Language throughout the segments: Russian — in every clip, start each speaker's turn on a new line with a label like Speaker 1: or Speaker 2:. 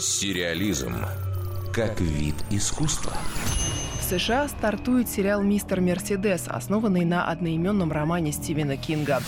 Speaker 1: Сериализм как вид искусства.
Speaker 2: В США стартует сериал «Мистер Мерседес», основанный на одноименном романе Стивена Кинга.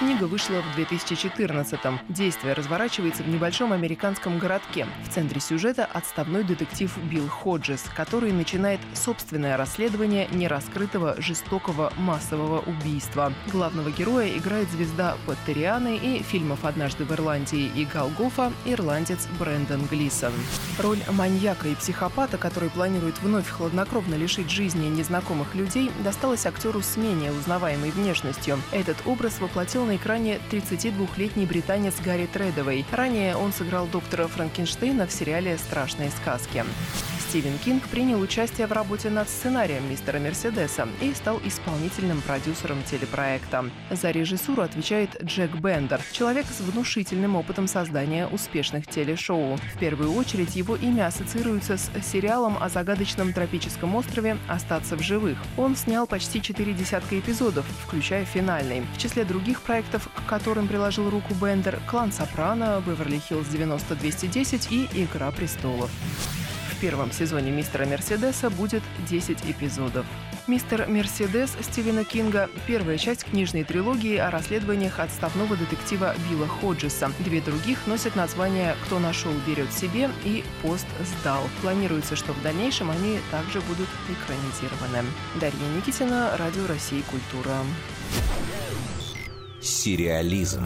Speaker 2: Книга вышла в 2014-м. Действие разворачивается в небольшом американском городке. В центре сюжета отставной детектив Билл Ходжес, который начинает собственное расследование нераскрытого жестокого массового убийства. Главного героя играет звезда Паттерианы и фильмов «Однажды в Ирландии» и «Голгофа» ирландец Брэндон Глисон. Роль маньяка и психопата, который планирует вновь хладнокровно лишить жизни незнакомых людей, досталась актеру с менее узнаваемой внешностью. Этот образ воплотил на экране 32-летний британец Гарри Тредовой. Ранее он сыграл доктора Франкенштейна в сериале «Страшные сказки». Стивен Кинг принял участие в работе над сценарием «Мистера Мерседеса» и стал исполнительным продюсером телепроекта. За режиссуру отвечает Джек Бендер, человек с внушительным опытом создания успешных телешоу. В первую очередь его имя ассоциируется с сериалом о загадочном тропическом острове «Остаться в живых». Он снял почти четыре десятка эпизодов, включая финальный. В числе других проектов, к которым приложил руку Бендер, «Клан Сопрано», «Беверли-Хиллз 90-210» и «Игра престолов» первом сезоне «Мистера Мерседеса» будет 10 эпизодов. «Мистер Мерседес» Стивена Кинга – первая часть книжной трилогии о расследованиях отставного детектива Билла Ходжеса. Две других носят названия «Кто нашел, берет себе» и «Пост сдал». Планируется, что в дальнейшем они также будут экранизированы. Дарья Никитина, Радио России «Культура».
Speaker 1: Сериализм.